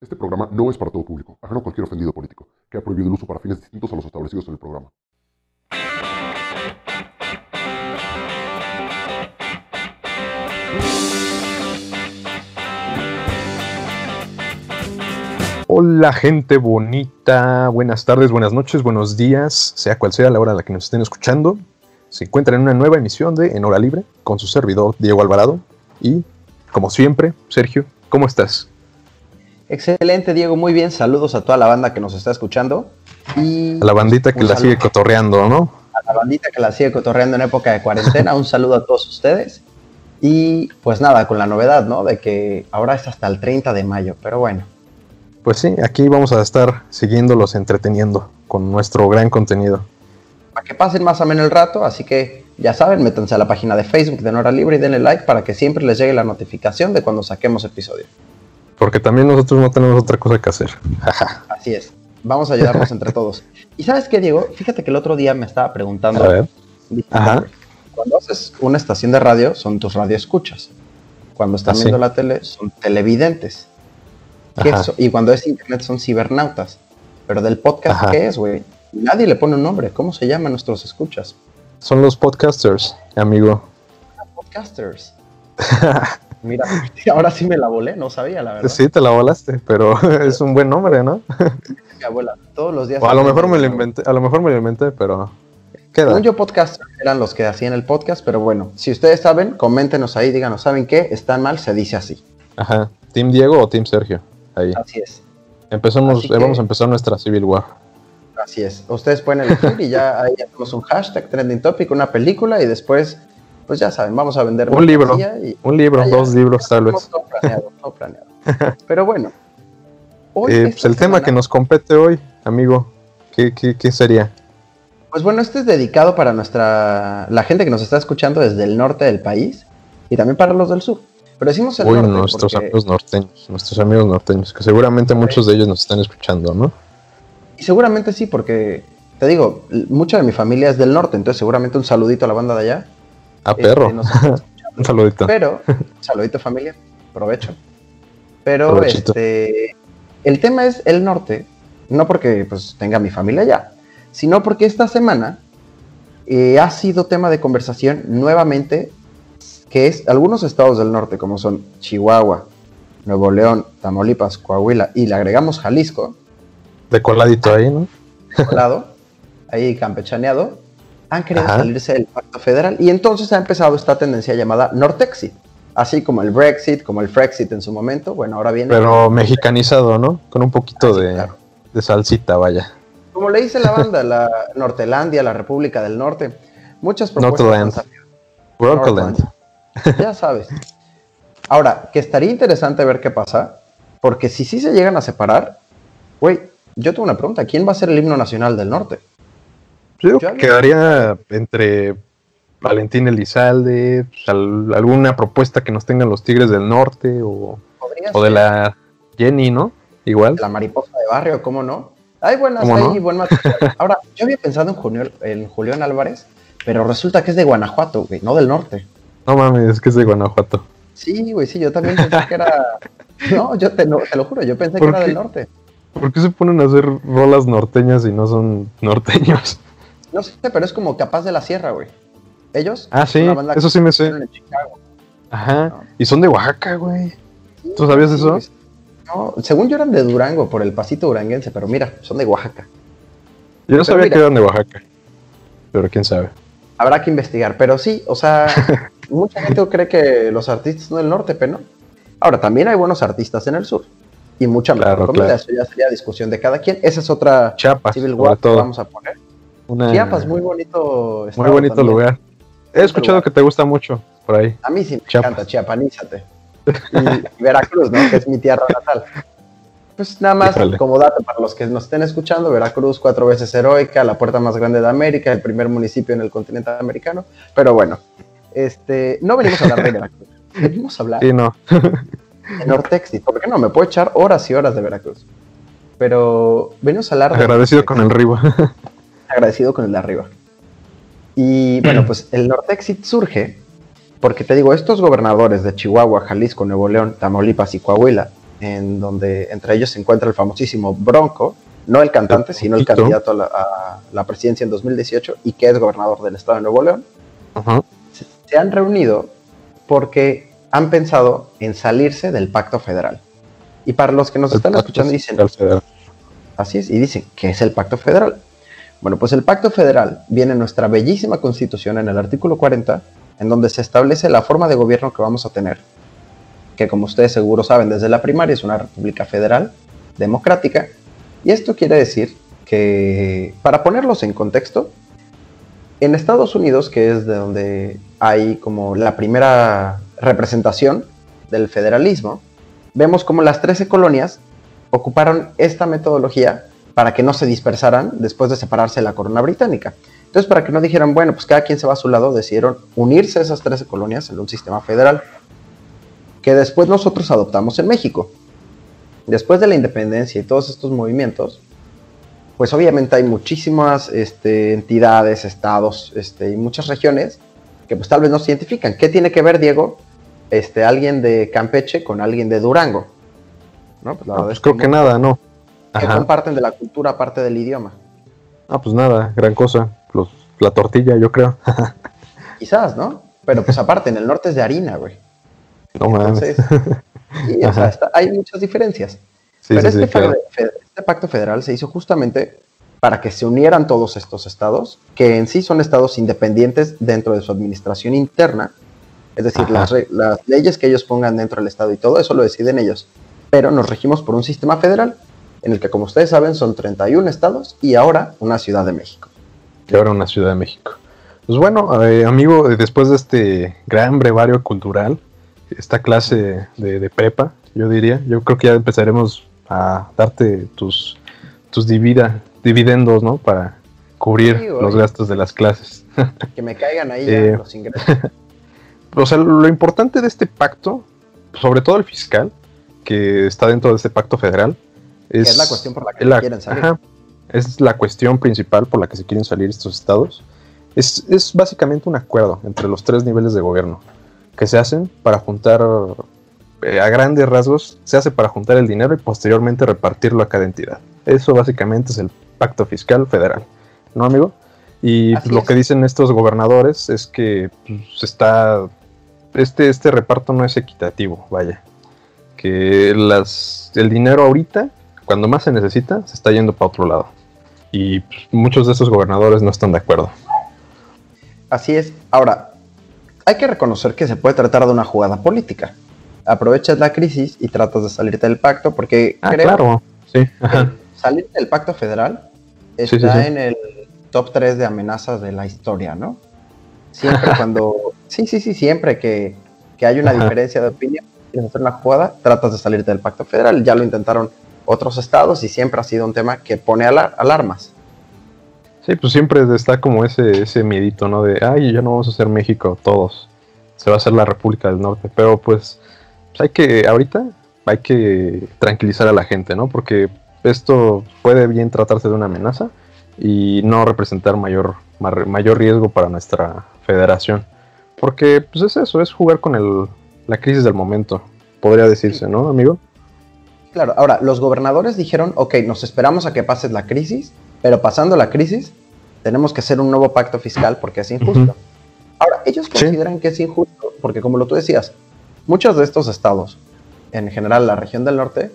Este programa no es para todo público, ajeno a cualquier ofendido político, que ha prohibido el uso para fines distintos a los establecidos en el programa. Hola gente bonita, buenas tardes, buenas noches, buenos días, sea cual sea la hora a la que nos estén escuchando. Se encuentran en una nueva emisión de En Hora Libre con su servidor Diego Alvarado y, como siempre, Sergio, ¿cómo estás? Excelente, Diego, muy bien. Saludos a toda la banda que nos está escuchando. Y a la bandita que la sigue cotorreando, ¿no? A la bandita que la sigue cotorreando en época de cuarentena. un saludo a todos ustedes. Y pues nada, con la novedad, ¿no? De que ahora es hasta el 30 de mayo, pero bueno. Pues sí, aquí vamos a estar siguiéndolos entreteniendo con nuestro gran contenido. Para que pasen más o menos el rato, así que ya saben, métanse a la página de Facebook de Nora Libre y denle like para que siempre les llegue la notificación de cuando saquemos episodio. Porque también nosotros no tenemos otra cosa que hacer. Así es. Vamos a ayudarnos entre todos. ¿Y sabes qué, Diego? Fíjate que el otro día me estaba preguntando. A ver. Ajá. Cuando haces una estación de radio, son tus radioescuchas. Cuando están Ah, viendo la tele, son televidentes. ¿Qué es? Y cuando es internet, son cibernautas. Pero del podcast, Ajá. ¿qué es, güey? Nadie le pone un nombre. ¿Cómo se llaman nuestros escuchas? Son los podcasters, amigo. Podcasters. Mira, ahora sí me la volé, no sabía, la verdad. Sí, te la volaste, pero es un buen nombre, ¿no? Mi abuela, todos los días. O a lo mejor me lo inventé, a lo mejor me lo inventé, pero queda. Según yo, podcasters eran los que hacían el podcast, pero bueno, si ustedes saben, coméntenos ahí, díganos, ¿saben qué? Están mal, se dice así. Ajá. ¿Team Diego o Team Sergio? Ahí. Así es, Empezamos, Así eh, que- vamos a empezar nuestra Civil War. así es. Ustedes pueden elegir y ya ahí hacemos un hashtag, trending topic, una película y después, pues ya saben, vamos a vender Un libro, y- un libro, dos libros tal vez. Todo planeado, todo planeado. Pero bueno. hoy, Eh, pues el tema que nos compete hoy, amigo, ¿qué, qué, qué sería? Pues bueno, este es dedicado para nuestra la gente que nos está escuchando desde el norte del país y también para los del sur. Pero decimos el Uy, norte nuestros porque- amigos norteños, nuestros amigos norteños, que seguramente muchos de ellos nos están escuchando, ¿no? y seguramente sí, porque te digo, mucha de mi familia es del norte, entonces seguramente un saludito a la banda de allá. A Este, perro, un saludito. Pero, saludito familia, provecho. Pero Provechito. este el tema es el norte, no porque pues tenga mi familia allá, sino porque esta semana eh, ha sido tema de conversación nuevamente que es algunos estados del norte, como son Chihuahua, Nuevo León, Tamaulipas, Coahuila, y le agregamos Jalisco, De coladito ahí, ¿no? lado, ahí campechaneado, han querido Ajá. salirse del pacto federal y entonces ha empezado esta tendencia llamada Nortexit, así como el Brexit, como el Frexit en su momento, bueno, ahora viene... Pero mexicanizado, ¿no? Con un poquito Ah, de, claro. de salsita, vaya. Como le dice la banda, la Nortelandia, la República del Norte, muchas propuestas Northland. Ya sabes. Ahora, que estaría interesante ver qué pasa, porque si sí se llegan a separar, güey, yo tengo una pregunta, ¿quién va a ser el himno nacional del norte? Yo digo Yo que había- quedaría entre Valentín Elizalde, pues, al- alguna propuesta que nos tengan los Tigres del Norte o, o de la Jenny, ¿no? Igual. la mariposa de barrio, ¿cómo no? Hay buenas ¿Cómo ahí, no? buen material. Ahora, yo había pensado en, Julián, en Julián Álvarez, pero resulta que es de Guanajuato, güey, no del norte. No mames, es que es de Guanajuato. Sí, güey, sí, yo también pensé que era... No, yo te, no, te lo juro, yo pensé que ¿Por era del norte. ¿Por qué se ponen a hacer rolas norteñas y no son norteños? No sé, pero es como capaz de la sierra, güey. Ellos. Ah, sí, eso sí me sé. Ajá. No. Y son de Oaxaca, güey. Sí, ¿Tú sabías sí, eso? No, según yo eran de Durango, por el pasito duranguense, pero mira, son de Oaxaca. Yo no Pero sabía mira. que eran de Oaxaca. Pero quién sabe. Habrá que investigar, pero sí, o sea, mucha gente cree que los artistas son del norte, pero no. Ahora, también hay buenos artistas en el sur. Y mucha mejor Claro, comida, claro. eso ya sería discusión de cada quien. Esa es otra Chiapas, Civil War que vamos a poner. Una- Chiapas, muy bonito. muy bonito también. lugar. He escuchado lugar. que te gusta mucho por ahí. A mí sí me Chiapas. encanta, chiapanízate. Y Veracruz, ¿no? Que es mi tierra natal. Pues nada más, Híjole. como dato para los que nos estén escuchando, Veracruz, cuatro veces heroica, la puerta más grande de América, el primer municipio en el continente americano. Pero bueno, este, no venimos a hablar de Veracruz, venimos a hablar Sí, no. de Nortexi. ¿Por qué no? Me puedo echar horas y horas de Veracruz. Pero venimos a hablar de Agradecido Nortexi con el Riva. Agradecido con el de arriba. Y bueno, pues el Nortexit surge porque te digo, estos gobernadores de Chihuahua, Jalisco, Nuevo León, Tamaulipas y Coahuila en donde entre ellos se encuentra el famosísimo Bronco, no el cantante, sino el candidato a la, a la, presidencia en 2018 y que es gobernador del estado de Nuevo León, se, se han reunido porque han pensado en salirse del pacto federal. Y para los que nos están escuchando dicen, así es, y dicen, ¿qué es el pacto federal? Bueno, pues el pacto federal viene en nuestra bellísima constitución en el artículo 40, en donde se establece la forma de gobierno que vamos a tener, que como ustedes seguro saben desde la primaria es una república federal, democrática, y esto quiere decir que, para ponerlos en contexto, en Estados Unidos, que es de donde hay como la primera representación del federalismo, vemos como las 13 colonias ocuparon esta metodología para que no se dispersaran después de separarse la corona británica. Entonces, para que no dijeran, bueno, pues cada quien se va a su lado, decidieron unirse esas 13 colonias en un sistema federal, que después nosotros adoptamos en México. Después de la independencia y todos estos movimientos, pues obviamente hay muchísimas este, entidades, estados este, y muchas regiones que pues tal vez no se identifican. ¿Qué tiene que ver, Diego, este, alguien de Campeche con alguien de Durango. ¿no? Pues, pues creo que nada, ¿no? Que comparten de la cultura aparte del idioma. Ah, pues nada, gran cosa. Los, la tortilla, yo creo. Quizás, ¿no? Pero pues aparte, en el norte es de harina, güey. No Entonces, o sea, hay muchas diferencias. Pero este, este pacto federal se hizo justamente para que se unieran todos estos estados, que en sí son estados independientes dentro de su administración interna, es decir, las, leyes que ellos pongan dentro del Estado y todo eso lo deciden ellos. Pero nos regimos por un sistema federal en el que, como ustedes saben, son 31 estados y ahora una Ciudad de México. Y ahora una Ciudad de México. Pues bueno, eh, amigo, después de este gran brevario cultural, esta clase de, prepa, yo diría, yo creo que ya empezaremos a darte tus, tus dividendos, ¿no? Para cubrir los gastos de las clases. Que me caigan ahí eh, los ingresos. o sea, lo importante de este pacto, sobre todo el fiscal, que está dentro de este pacto federal, es, la cuestión por la que quieren salir. es la cuestión principal por la que se quieren salir estos estados. Es, es, básicamente un acuerdo entre los tres niveles de gobierno que se hacen para juntar, eh, a grandes rasgos, se hace para juntar el dinero y posteriormente repartirlo a cada entidad. Eso básicamente es el pacto fiscal federal, ¿no, amigo? Y lo que dicen estos gobernadores es que pues, está este, este reparto no es equitativo, vaya. Que las, el dinero ahorita, cuando más se necesita, se está yendo para otro lado. Y pues, muchos de esos gobernadores no están de acuerdo. Así es. Ahora, hay que reconocer que se puede tratar de una jugada política. Aprovechas la crisis y tratas de salirte del pacto porque ah, claro. sí. salir del pacto federal está en el top 3 de amenazas de la historia, ¿no? Siempre cuando Sí, sí, sí, siempre que, hay una diferencia de opinión y hacer una jugada, tratas de salirte del pacto federal. Ya lo intentaron otros estados y siempre ha sido un tema que pone alarmas. Sí, pues siempre está como ese, ese miedito, ¿no? De, ay, ya no vamos a ser México todos, se va a hacer la República del Norte. Pero pues, pues hay que, ahorita hay que tranquilizar a la gente, ¿no? Porque esto puede bien tratarse de una amenaza y no representar mayor, mayor riesgo para nuestra federación. Porque pues es eso, es jugar con el, la crisis del momento, podría decirse, ¿no, amigo? Claro, ahora, los gobernadores dijeron, ok, nos esperamos a que pase la crisis, pero pasando la crisis, tenemos que hacer un nuevo pacto fiscal porque es injusto. Ahora, ellos consideran que es injusto porque, como lo tú decías, muchos de estos estados, en general la región del norte,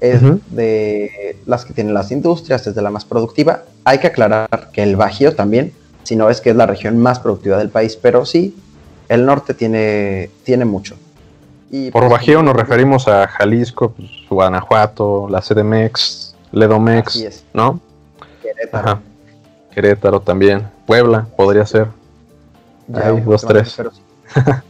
es de las que tienen las industrias, es de la más productiva. Hay que aclarar que el Bajío también, si no es que es la región más productiva del país, pero sí el norte tiene, tiene mucho. Y, Por pues, Bajío nos referimos a Jalisco, pues, Guanajuato, la CDMX, Ledomex, ¿no? Querétaro. Querétaro también. Puebla podría ser. Ya, dos, tres.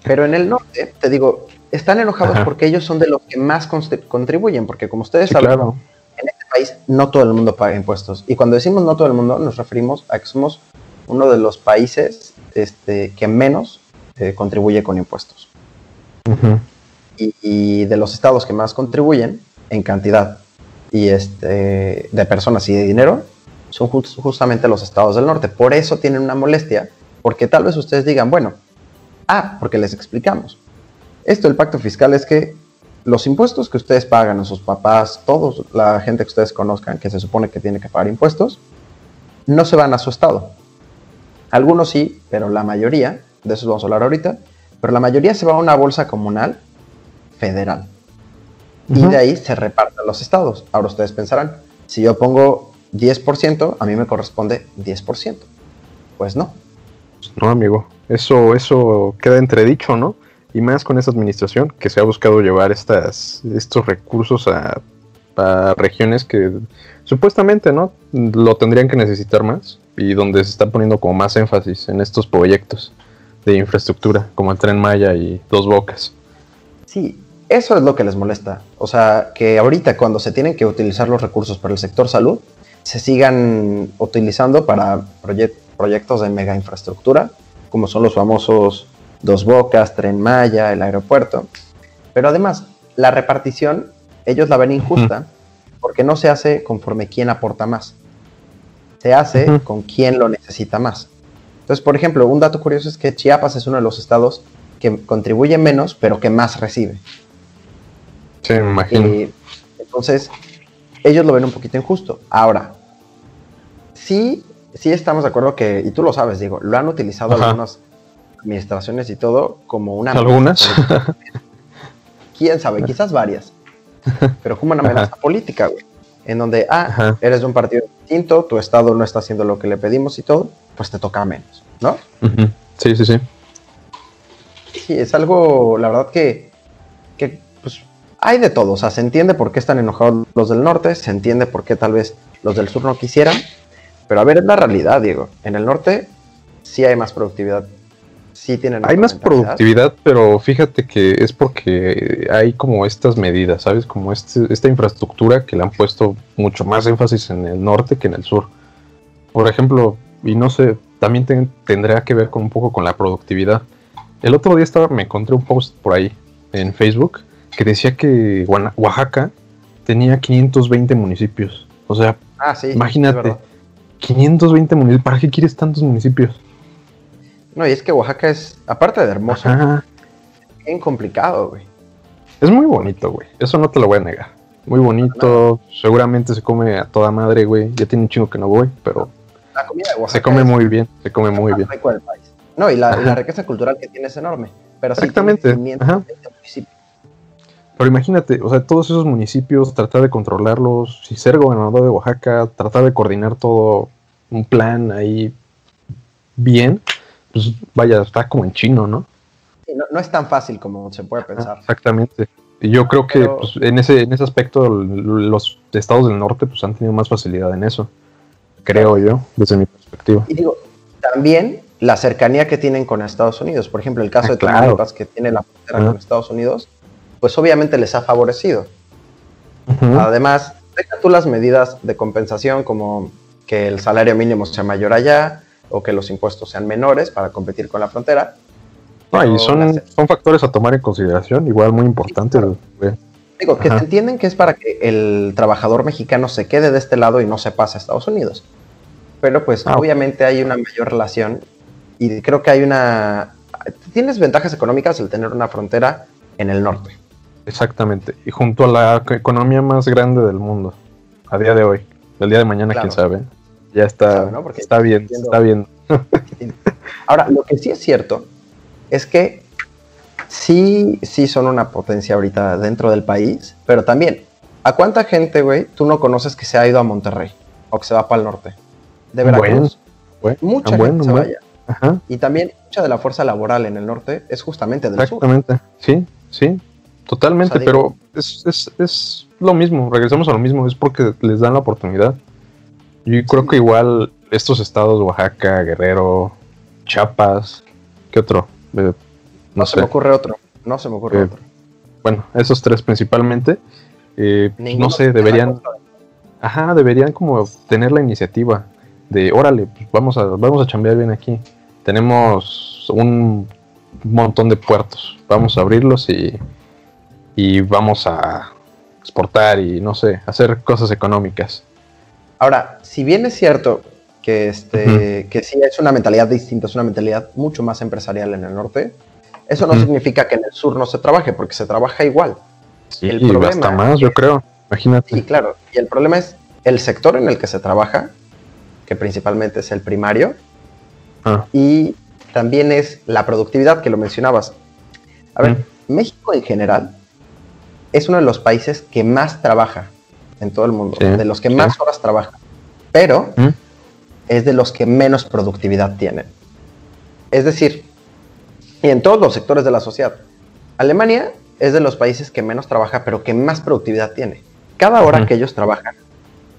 Pero, en el norte, te digo, están enojados porque ellos son de los que más contribuyen, porque como ustedes saben, en este país no todo el mundo paga impuestos. Y cuando decimos no todo el mundo, nos referimos a que somos uno de los países este, que menos contribuye con impuestos. Y, de los estados que más contribuyen en cantidad y este, de personas y de dinero son justamente los estados del norte. Por eso tienen una molestia, porque tal vez ustedes digan, bueno, ah, porque les explicamos. Esto del pacto fiscal es que los impuestos que ustedes pagan, a sus papás, todos, la gente que ustedes conozcan, que se supone que tiene que pagar impuestos, no se van a su estado. Algunos sí, pero la mayoría, de eso vamos a hablar ahorita, pero la mayoría se va a una bolsa comunal federal. Y de ahí se reparten los estados. Ahora ustedes pensarán, si yo pongo 10%, a mí me corresponde 10%. Pues no. No, amigo. Eso, eso queda entredicho, ¿no? Y más con esta administración que se ha buscado llevar estas, estos recursos a, a regiones que supuestamente, ¿no? Lo tendrían que necesitar más y donde se está poniendo como más énfasis en estos proyectos de infraestructura, como el Tren Maya y Dos Bocas. Sí, eso es lo que les molesta. O sea, que ahorita cuando se tienen que utilizar los recursos para el sector salud, se sigan utilizando para proye- proyectos de mega infraestructura, como son los famosos Dos Bocas, Tren Maya, el aeropuerto. Pero además, la repartición, ellos la ven injusta porque no se hace conforme quién aporta más. Se hace con quién lo necesita más. Entonces, por ejemplo, un dato curioso es que Chiapas es uno de los estados que contribuye menos, pero que más recibe. Sí, me imagino. Eh, entonces, ellos lo ven un poquito injusto. Ahora, sí, sí estamos de acuerdo que, y tú lo sabes, digo, lo han utilizado Ajá. algunas administraciones y todo como una... ¿Algunas? Quién sabe, quizás varias. Pero como una Ajá. amenaza política, güey. En donde, ah, Ajá. eres de un partido distinto, tu estado no está haciendo lo que le pedimos y todo, pues te toca menos, ¿no? Sí, sí, sí. Sí, es algo, la verdad que, que pues, hay de todo. O sea, se entiende por qué están enojados los del norte, se entiende por qué tal vez los del sur no quisieran. Pero a ver, es la realidad, Diego. En el norte sí hay más productividad. Sí tienen Hay más productividad, pero fíjate que es porque hay como estas medidas, ¿sabes? Como este, esta infraestructura que le han puesto mucho más énfasis en el norte que en el sur. Por ejemplo, y no sé, también ten- tendría que ver con un poco con la productividad. El otro día estaba, me encontré un post por ahí en Facebook que decía que Oaxaca tenía 520 municipios. O sea, Ah, sí. Imagínate. es verdad. 520 municipios. ¿Para qué quieres tantos municipios? No, y es que Oaxaca es, aparte de hermoso, Ajá. bien complicado, güey. Es muy bonito, güey. Eso no te lo voy a negar. Muy bonito. Seguramente se come a toda madre, güey. Ya tiene un chingo que no voy, pero La comida de Oaxaca se come muy bien. Se come muy bien. rico del país. No, y la, y la Ajá. riqueza cultural que tiene es enorme. Pero sí Exactamente, tiene 520 municipios. Pero imagínate, o sea, todos esos municipios, tratar de controlarlos. Si ser gobernador de Oaxaca, tratar de coordinar todo un plan ahí bien. Pues vaya, está como en chino, ¿no? No, no es tan fácil como se puede pensar. Exactamente. Y yo creo que Pero- pues, en ese en ese aspecto los estados del norte pues han tenido más facilidad en eso. Creo yo, desde mi perspectiva. Y digo, también la cercanía que tienen con Estados Unidos. Por ejemplo, el caso Ah, de claro. Tamaulipas, que tiene la frontera con Estados Unidos, pues obviamente les ha favorecido. Además, deja tú las medidas de compensación como que el salario mínimo sea mayor allá o que los impuestos sean menores para competir con la frontera. No, y son, las- son factores a tomar en consideración, igual muy importantes. Digo, que Ajá. entienden que es para que el trabajador mexicano se quede de este lado y no se pase a Estados Unidos. Pero pues Ah, obviamente hay una mayor relación y creo que hay una... Tienes ventajas económicas el tener una frontera en el norte. Exactamente. Y junto a la co- economía más grande del mundo, a día de hoy. El día de mañana, Claro. quién sabe. Ya está, sabe, ¿no? Porque está bien, está bien. Ahora, lo que sí es cierto es que sí, sí son una potencia ahorita dentro del país, pero también, ¿a cuánta gente, güey, tú no conoces que se ha ido a Monterrey o que se va para el norte? De Veracruz. Mucha gente se vaya. Ajá, Y también mucha de la fuerza laboral en el norte es justamente del sur. exactamente. Sí, sí, totalmente. O sea, digo- pero es, es, es lo mismo, regresamos a lo mismo, es porque les dan la oportunidad. Yo creo Sí. que igual estos estados, Oaxaca, Guerrero, Chiapas, ¿qué otro? Eh, no No se sé. me ocurre otro. No se me ocurre Eh, otro. bueno, esos tres principalmente, eh, no sé, deberían, ajá, deberían como tener la iniciativa de, órale, pues vamos a, vamos a chambear bien aquí. Tenemos un montón de puertos, vamos a abrirlos y, y vamos a exportar y no sé, hacer cosas económicas. Ahora, si bien es cierto que, este, que sí es una mentalidad distinta, es una mentalidad mucho más empresarial en el norte, eso no Ujú. significa que en el sur no se trabaje, porque se trabaja igual. Sí, El y problema hasta más, yo creo. Imagínate. Sí, claro. Y el problema es el sector en el que se trabaja, que principalmente es el primario, Ah, y también es la productividad que lo mencionabas. A ver, México en general es uno de los países que más trabaja en todo el mundo, Sí, de los que sí. más horas trabaja, pero ¿Mm? es de los que menos productividad tienen. Es decir, y en todos los sectores de la sociedad, Alemania es de los países que menos trabaja, pero que más productividad tiene. Cada hora que ellos trabajan,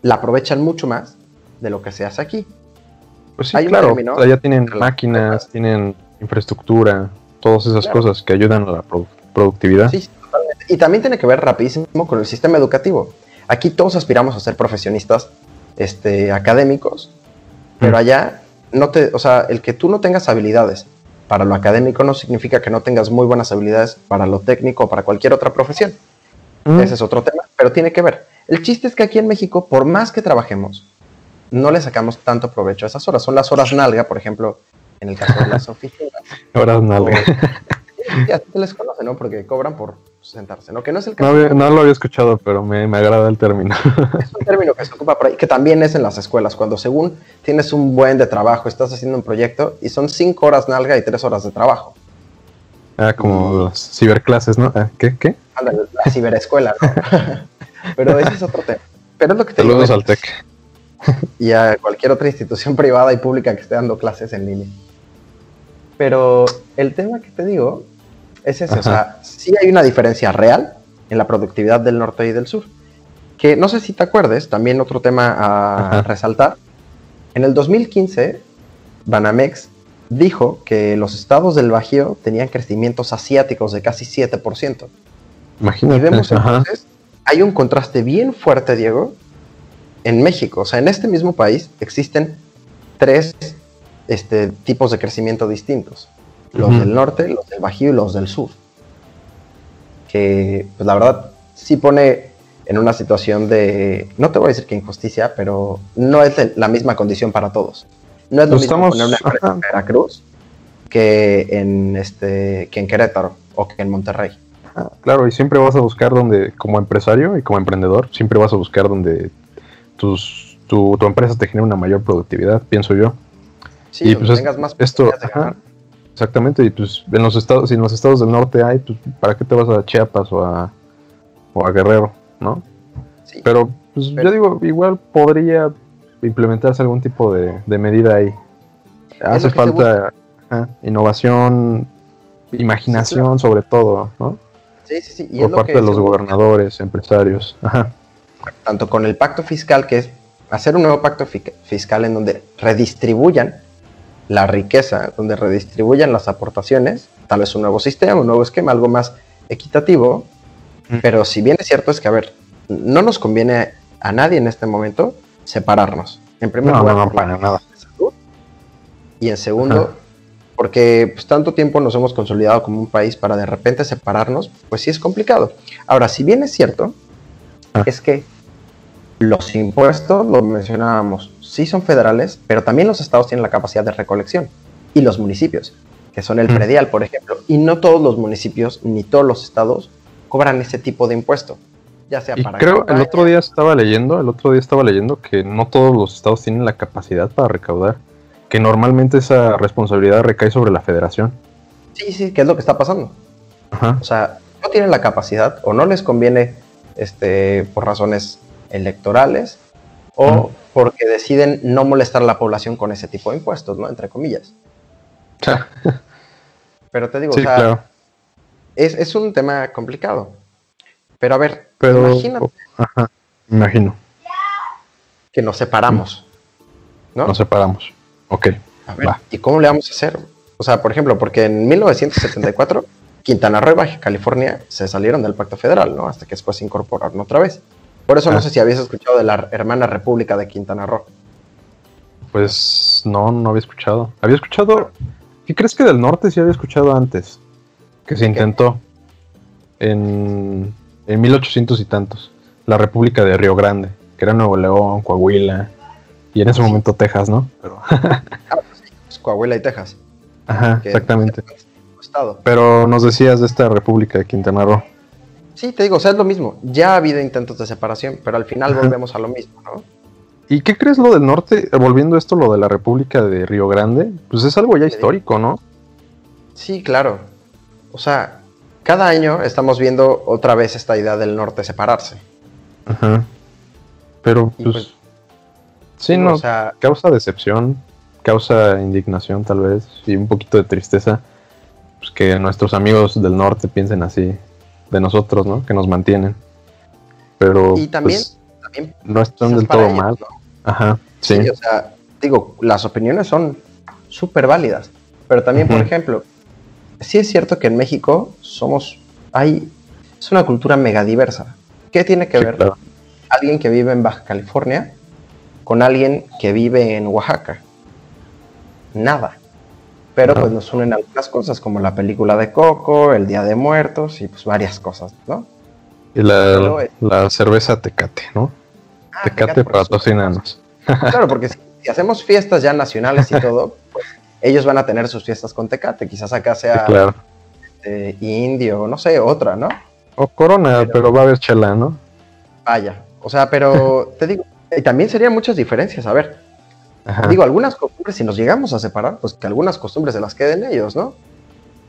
la aprovechan mucho más de lo que se hace aquí. Pues sí, Hay claro. término- o sea, ya tienen máquinas, tienen infraestructura, todas esas Claro. cosas que ayudan a la produ- productividad. Sí. Y también tiene que ver rapidísimo con el sistema educativo. Aquí todos aspiramos a ser profesionistas este, académicos, pero Mm. allá no te, o sea, el que tú no tengas habilidades para lo académico no significa que no tengas muy buenas habilidades para lo técnico o para cualquier otra profesión. Mm, Ese es otro tema, pero tiene que ver. El chiste es que aquí en México, por más que trabajemos, no le sacamos tanto provecho a esas horas. Son las horas nalga, por ejemplo, en el caso de las oficinas. Horas nalga. Y así se les conoce, ¿no? Porque cobran por sentarse, ¿no? Que no es el No, caso. había- no lo había escuchado, pero me, me agrada el término. Es un término que se ocupa por ahí, que también es en las escuelas, cuando según tienes un buen de trabajo, estás haciendo un proyecto y son cinco horas nalga y tres horas de trabajo. Ah, como Y- las ciberclases, ¿no? Ah, ¿Qué? ¿Qué? Ándale, la ciberescuela, ¿no? Pero ese es otro tema. Pero es lo que te Saludos ¿ves? al TEC. y a cualquier otra institución privada y pública que esté dando clases en línea. Pero el tema que te digo es ese, o sea, sí hay una diferencia real en la productividad del norte y del sur. Que no sé si te acuerdes, también otro tema a Ajá. resaltar. En el 2015, Banamex dijo que los estados del Bajío tenían crecimientos asiáticos de casi 7%. Y Imagínate. vemos ajá. entonces, hay un contraste bien fuerte, Diego, en México. O sea, en este mismo país existen tres este, tipos de crecimiento distintos. Los del norte, los del Bajío y los del sur. Que, pues la verdad, sí pone en una situación de, no te voy a decir que injusticia, pero no es la misma condición para todos. No es lo mismo poner una empresa ajá. en Veracruz que en, este, que en Querétaro o que en Monterrey. Ah, Claro, y siempre vas a buscar donde, como empresario y como emprendedor, siempre vas a buscar donde tus, tu, tu empresa te genere una mayor productividad, pienso yo. Sí, Y, pues, es- tengas más Esto, ajá. Exactamente, y pues en los estados, si en los estados del norte hay, pues ¿para qué te vas a Chiapas o a, o a Guerrero, no? Sí. Pero, pues Pero- yo digo, igual podría implementarse algún tipo de, de medida ahí. Hace falta innovación, imaginación sobre todo, ¿no? Sí, sí, sí. Y Por parte de los gobernadores, empresarios. Ajá. tanto con el pacto fiscal, que es hacer un nuevo pacto fi- fiscal en donde redistribuyan la riqueza, donde redistribuyan las aportaciones, tal vez un nuevo sistema, un nuevo esquema, algo más equitativo. Mm. Pero si bien es cierto, es que, a ver, no nos conviene a nadie en este momento separarnos. En primer No, lugar, no, para nada. salud. Y en segundo, Ajá. porque pues, tanto tiempo nos hemos consolidado como un país para de repente separarnos, pues sí es complicado. Ahora, si bien es cierto, Ah. es que los impuestos, lo mencionábamos, sí son federales, pero también los estados tienen la capacidad de recolección. Y los municipios, que son el Mm. predial, por ejemplo. Y no todos los municipios ni todos los estados cobran ese tipo de impuesto. Ya sea Y para creo el campaña, otro día estaba leyendo, el otro día estaba leyendo que no todos los estados tienen la capacidad para recaudar, que normalmente esa responsabilidad recae sobre la federación. Sí, sí, que es lo que está pasando. Ajá. O sea, no tienen la capacidad o no les conviene este, por razones electorales o porque deciden no molestar a la población con ese tipo de impuestos, ¿no? Entre comillas. Pero te digo, sí, o sea, claro. es, es un tema complicado. Pero a ver, Pero imagínate ajá, imagino, que nos separamos, ¿no? nos separamos. Ok. A ver, va. ¿y cómo le vamos a hacer? O sea, por ejemplo, porque en 1974 Quintana Roo y Baja California se salieron del Pacto Federal, ¿no? Hasta que después se incorporaron otra vez. Por eso no Ah. sé si habías escuchado de la hermana República de Quintana Roo. Pues no, no había escuchado. Había escuchado. ¿Qué crees que del norte sí había escuchado antes? Que se ¿Qué? intentó en, en 1800 y tantos. La República de Río Grande, que era Nuevo León, Coahuila y en ese momento Texas, ¿no? Pero, Pues, Coahuila y Texas. ajá, exactamente. Estado. Pero nos decías de esta República de Quintana Roo. Sí, te digo, o sea, es lo mismo. Ya ha habido intentos de separación, pero al final volvemos a lo mismo, ¿no? ¿Y qué crees lo del norte? Eh, Volviendo a esto, lo de la República de Río Grande, pues es algo ya histórico, ¿no? Sí, claro. O sea, cada año estamos viendo otra vez esta idea del norte separarse. Ajá. Pero, pues, pues, sí, no, O sea, causa decepción, causa indignación tal vez, y un poquito de tristeza, pues que nuestros amigos del norte piensen así de nosotros, ¿no? Que nos mantienen. Pero, y también, pues, también no están del todo ellos, mal. ¿no? Ajá, sí. Sí, o sea, digo, las opiniones son súper válidas. Pero también, por ejemplo, sí es cierto que en México somos, hay, es una cultura mega diversa. ¿Qué tiene que Sí, ver claro. alguien que vive en Baja California con alguien que vive en Oaxaca? Nada. Pero pues nos unen algunas cosas, como la película de Coco, el Día de Muertos y pues varias cosas, ¿no? Y la, eh, la cerveza Tecate, ¿no? Ah, Tecate por supuesto. patrocínanos. Claro, porque si, si hacemos fiestas ya nacionales y todo, pues ellos van a tener sus fiestas con Tecate. Quizás acá Sí, sea claro. eh, indio, no sé, otra, ¿no? O Corona, Pero- pero, va a haber chela, ¿no? Vaya. O sea, pero te digo, y también serían muchas diferencias. A ver, Ajá. digo, algunas costumbres, si nos llegamos a separar, pues que algunas costumbres se las queden ellos, ¿no?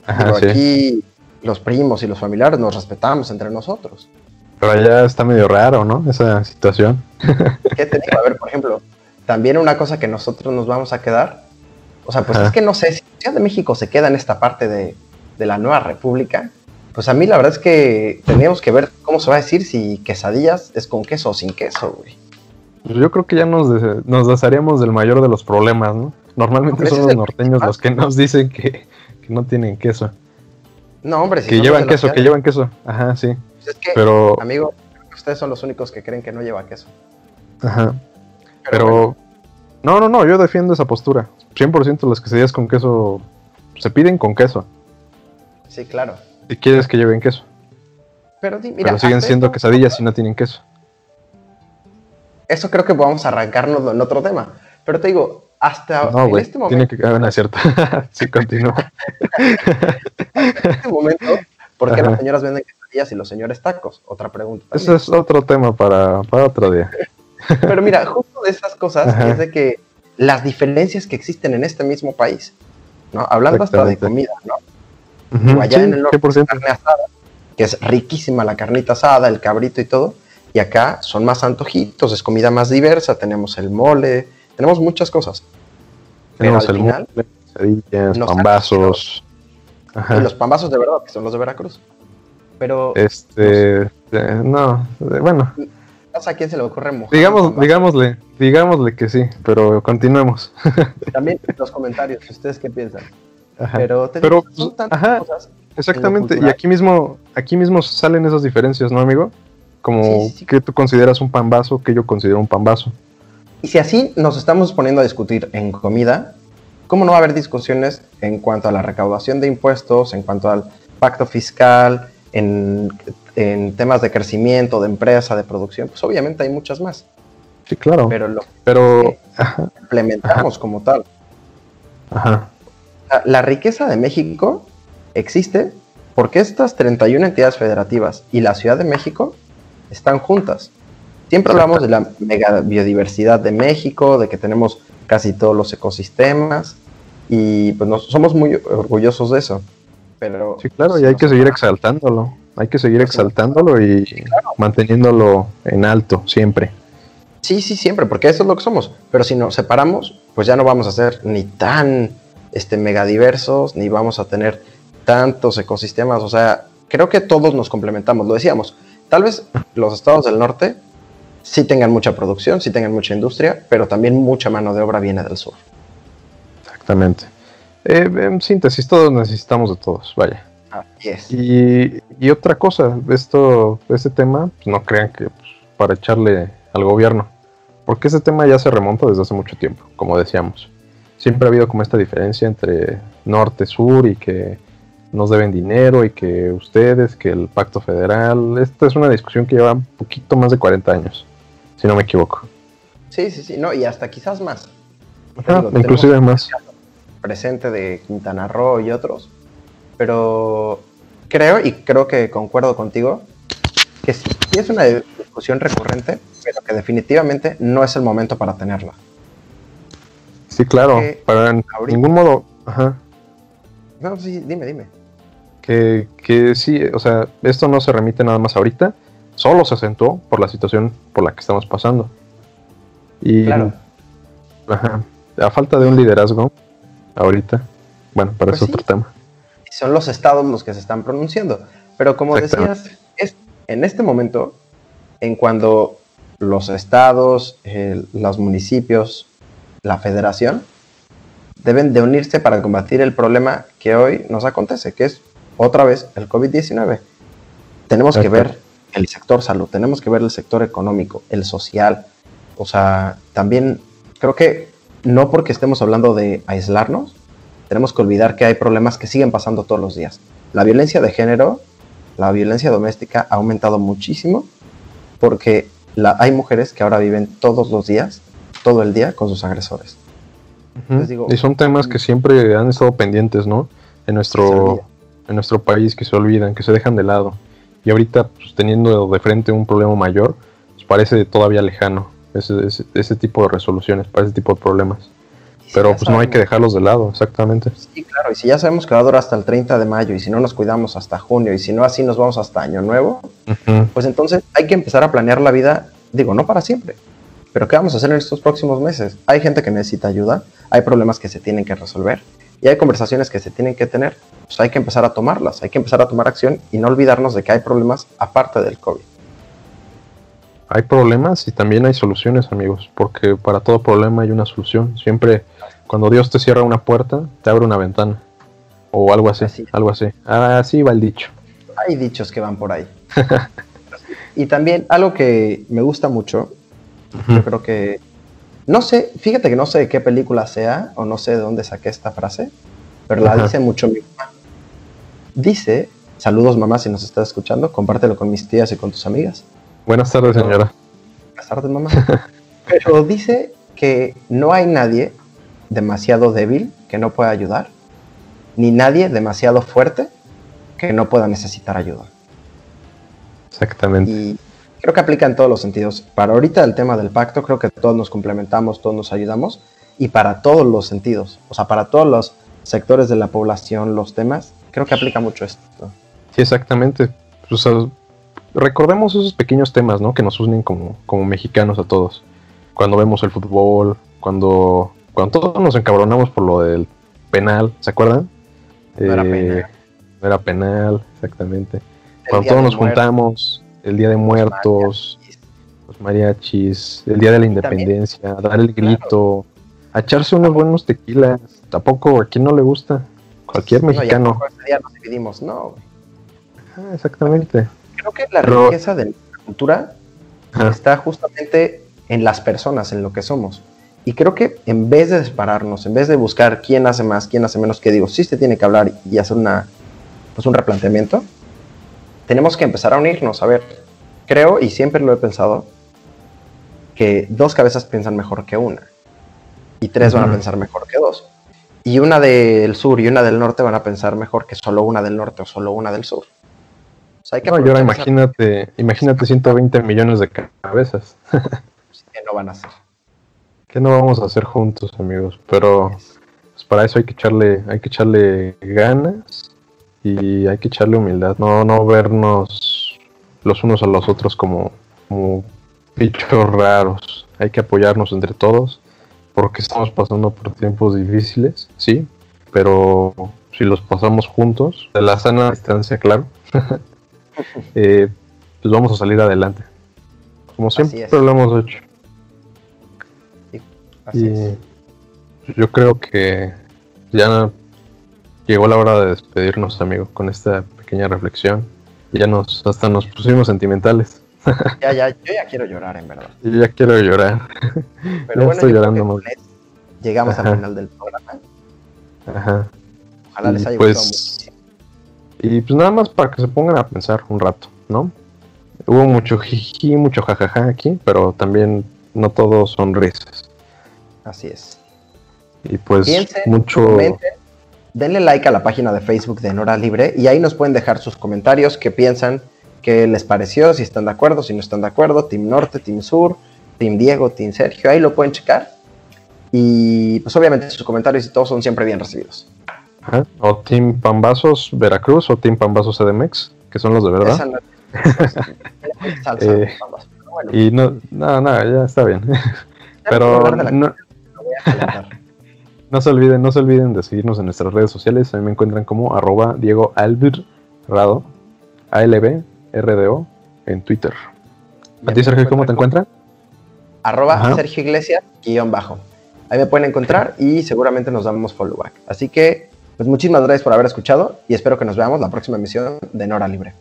Ajá, sí. aquí los primos y los familiares nos respetamos entre nosotros. Pero allá está medio raro, ¿no? Esa situación. ¿Qué te digo? A ver, por ejemplo, también una cosa que nosotros nos vamos a quedar, o sea, pues Ajá. es que no sé, si Ciudad de México se queda en esta parte de, de la nueva república, pues a mí la verdad es que teníamos que ver cómo se va a decir si quesadillas es con queso o sin queso, güey. Pues yo creo que ya nos, des- nos desharíamos del mayor de los problemas, ¿no? Normalmente Hombre, son los norteños los que nos dicen que, que no tienen queso. No, hombre, si que llevan queso, que llevan queso. Ajá, sí. pues es que, Pero, amigo, ustedes son los únicos que creen que no lleva queso. ajá. Pero, Pero, bueno, no, no, no, yo defiendo esa postura. 100% las quesadillas con queso se piden con queso. sí, claro. Si quieres que lleven queso. Pero, di- mira, pero siguen siendo quesadillas si no tienen queso. Eso creo que a arrancarnos en otro tema. Pero te digo, hasta No, en este momento, Tiene que. No es cierto. sí, continúa. en este momento, ¿por qué Ajá. las señoras venden quesadillas y los señores tacos? Otra pregunta. también. Ese es otro tema para, para otro día. Pero mira, justo de esas cosas Ajá. es de que las diferencias que existen en este mismo país, ¿no? Hablando hasta de comida, ¿no? Allá sí, en el norte 100%. carne asada, que es riquísima la carnita asada, el cabrito y todo, y acá son más antojitos, es comida más diversa, tenemos el mole, tenemos muchas cosas. Pero Tenemos al el final, mole, pambazos. Ajá. y los pambazos de verdad, que son los de Veracruz. Pero Este. eh, no, eh, bueno, no a quién se le ocurre mojar digamos, digámosle, digámosle que sí, pero continuemos. También los comentarios, ¿ustedes qué piensan? Ajá. Pero, te Pero, digo, son tantas ajá. cosas. Exactamente, y aquí mismo, aquí mismo salen esas diferencias, ¿no, amigo? Como Sí, sí, sí. que tú consideras un pambazo, que yo considero un pambazo. Y si así nos estamos poniendo a discutir en comida, ¿cómo no va a haber discusiones en cuanto a la recaudación de impuestos, en cuanto al pacto fiscal, en, en temas de crecimiento, de empresa, de producción? Pues obviamente hay muchas más, Sí, claro. pero lo Pero, ajá, implementamos como tal. ajá, La riqueza de México existe porque estas 31 entidades federativas y la Ciudad de México están juntas. Siempre hablamos de la mega biodiversidad de México, de que tenemos casi todos los ecosistemas y pues nos, somos muy orgullosos de eso. Pero sí, claro, y hay que seguir exaltándolo. Hay que seguir exaltándolo y manteniéndolo en alto siempre. Sí, sí, siempre, porque eso es lo que somos. Pero si nos separamos, pues ya no vamos a ser ni tan este, megadiversos, ni vamos a tener tantos ecosistemas. O sea, creo que todos nos complementamos. Lo decíamos, tal vez los estados del norte sí tengan mucha producción, sí tengan mucha industria, pero también mucha mano de obra viene del sur. Exactamente. Eh, en síntesis, todos necesitamos de todos, vaya. Así es. Y, y otra cosa, esto, este tema, pues, no crean que pues, para echarle al gobierno, porque ese tema ya se remonta desde hace mucho tiempo, como decíamos. Siempre ha habido como esta diferencia entre norte, sur y que nos deben dinero y que ustedes, que el pacto federal. Esta es una discusión que lleva un poquito más de 40 años, si no me equivoco. Sí, sí, sí, no, y hasta quizás más. Ajá, digo, tenemos- inclusive más. presente de Quintana Roo y otros. Pero creo, y creo que concuerdo contigo, que sí, es una discusión recurrente, pero que definitivamente no es el momento para tenerla. Sí, claro, para en ningún modo, ajá, No, sí, dime, dime. Que, que sí, o sea, esto no se remite nada más ahorita, solo se acentuó por la situación por la que estamos pasando. Y Claro. ajá, a falta de un liderazgo ahorita, bueno, para Pues eso sí. otro tema. son los estados los que se están pronunciando. Pero como decías, es, en este momento, en cuando los estados, eh, los municipios, la federación, deben de unirse para combatir el problema que hoy nos acontece, que es otra vez el COVID-19. Tenemos que ver el sector salud, tenemos que ver el sector económico, el social. O sea, también creo que no porque estemos hablando de aislarnos, tenemos que olvidar que hay problemas que siguen pasando todos los días. La violencia de género, la violencia doméstica ha aumentado muchísimo porque la- hay mujeres que ahora viven todos los días, todo el día con sus agresores. Les digo- y son temas que siempre han estado pendientes, ¿no? En nuestro. En nuestro país, que se olvidan, que se dejan de lado. Y ahorita, pues, teniendo de frente un problema mayor, pues, parece todavía lejano ese, ese, ese tipo de resoluciones para ese tipo de problemas. Si Pero pues no hay que dejarlos de lado, exactamente. Sí, claro, y si ya sabemos que va a durar hasta el 30 de mayo, y si no nos cuidamos hasta junio, y si no así nos vamos hasta Año Nuevo, pues entonces hay que empezar a planear la vida, digo, no para siempre, pero ¿qué vamos a hacer en estos próximos meses? Hay gente que necesita ayuda, hay problemas que se tienen que resolver y hay conversaciones que se tienen que tener, pues hay que empezar a tomarlas, hay que empezar a tomar acción y no olvidarnos de que hay problemas aparte del COVID. Hay problemas y también hay soluciones, amigos, porque para todo problema hay una solución. Siempre, cuando Dios te cierra una puerta, te abre una ventana. O algo así, Así. algo así. Así va el dicho. Hay dichos que van por ahí. y también algo que me gusta mucho, yo creo que, no sé, fíjate que no sé de qué película sea o no sé de dónde saqué esta frase, pero la dice mucho mi mamá. Dice, saludos mamá si nos estás escuchando, compártelo con mis tías y con tus amigas. Buenas tardes, señora. Buenas tardes mamá. pero dice que no hay nadie demasiado débil que no pueda ayudar, ni nadie demasiado fuerte que no pueda necesitar ayuda. Exactamente. Y creo que aplica en todos los sentidos. Para ahorita el tema del pacto, creo que todos nos complementamos, todos nos ayudamos. Y para todos los sentidos, o sea, para todos los sectores de la población, los temas, creo que aplica mucho esto. Sí, exactamente. O sea, recordemos esos pequeños temas, ¿no? Que nos unen como, como mexicanos a todos. Cuando vemos el fútbol, cuando, cuando todos nos encabronamos por lo del penal, ¿se acuerdan? No era Eh, penal. no era penal, exactamente. El Cuando todos nos juntamos, el Día de Muertos, los mariachis, el Día de la Independencia, dar el grito, echarse unos buenos tequilas. Tampoco, ¿a quién no le gusta? Cualquier no, ya mexicano. ese día nos dividimos, no. Ah, exactamente. Creo que la Pero- riqueza de la cultura está justamente en las personas, en lo que somos. Y creo que en vez de dispararnos, en vez de buscar quién hace más, quién hace menos, que digo, sí se tiene que hablar y hacer una, pues un replanteamiento, tenemos que empezar a unirnos. A ver, creo y siempre lo he pensado, que dos cabezas piensan mejor que una. Y tres van a pensar mejor que dos. Y una del sur y una del norte van a pensar mejor que solo una del norte o solo una del sur. O sea, hay que No, y ahora imagínate, imagínate 120 millones de cabezas. que no van a hacer. ¿Qué no vamos a hacer juntos, amigos? Pero pues, para eso hay que echarle, hay que echarle ganas y hay que echarle humildad. No, no vernos los unos a los otros como, como bichos raros. Hay que apoyarnos entre todos porque estamos pasando por tiempos difíciles, sí, pero si los pasamos juntos, de la sana distancia, claro, eh, pues vamos a salir adelante. Como siempre lo hemos hecho. Así Y es. yo creo que ya llegó la hora de despedirnos, amigo, con esta pequeña reflexión. Ya nos, hasta nos pusimos sentimentales. Ya, ya, yo ya quiero llorar, en verdad. Yo ya quiero llorar. Pero Ya bueno, estoy llorando, esto llegamos Ajá. al final del programa. Ajá. Ojalá Y les haya pues- gustado muchísimo. Y pues nada más para que se pongan a pensar un rato, ¿no? Hubo mucho jiji, mucho jajaja aquí, pero también no todo son risas. Así es. Y pues Piensen, mucho... comenten, denle like a la página de Facebook de Nora Libre y ahí nos pueden dejar sus comentarios, qué piensan, qué les pareció, si están de acuerdo, si no están de acuerdo, Team Norte, Team Sur, Team Diego, Team Sergio, ahí lo pueden checar. Y pues obviamente sus comentarios y todos son siempre bien recibidos. Ajá. O Team Pambazos Veracruz o Team Pambazos CDMX, que son los de verdad. Esa no es- salsa, Eh, bueno, Y no, no, no, ya está bien. Pero no, lo voy a. no se olviden, no se olviden de seguirnos en nuestras redes sociales. A mí me encuentran como arroba Diego Alvirrado, A-L-B-R-D-O, en Twitter. ¿A ti, Sergio, cómo te encuentran? Arroba Ajá. Sergio Iglesias, guion bajo. Ahí me pueden encontrar y seguramente nos damos follow back. Así que, pues muchísimas gracias por haber escuchado y espero que nos veamos la próxima emisión de Nora Libre.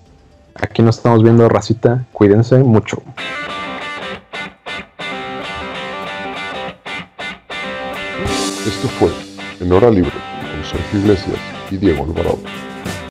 Aquí nos estamos viendo, racita. Cuídense mucho. Esto fue En Hora Libre con Sergio Iglesias y Diego Alvarado.